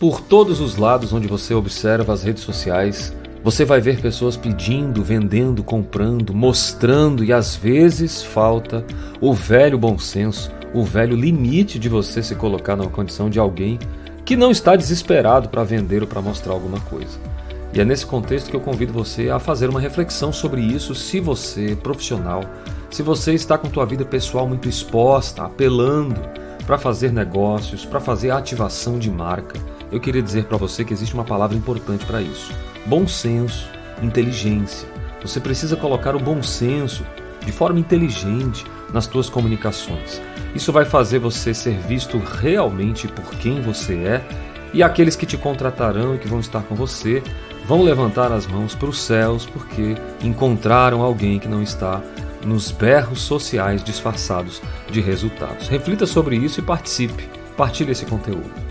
Por todos os lados onde você observa as redes sociais, você vai ver pessoas pedindo, vendendo, comprando, mostrando e às vezes falta o velho bom senso, o velho limite de você se colocar numa condição de alguém que não está desesperado para vender ou para mostrar alguma coisa. E é nesse contexto que eu convido você a fazer uma reflexão sobre isso, se você, profissional, se você está com tua vida pessoal muito exposta, apelando para fazer negócios, para fazer ativação de marca, eu queria dizer para você que existe uma palavra importante para isso: bom senso, inteligência. Você precisa colocar o bom senso de forma inteligente nas suas comunicações. Isso vai fazer você ser visto realmente por quem você é e aqueles que te contratarão e que vão estar com você vão levantar as mãos para os céus porque encontraram alguém que não está nos berros sociais disfarçados de resultados. Reflita sobre isso e participe. Partilhe esse conteúdo.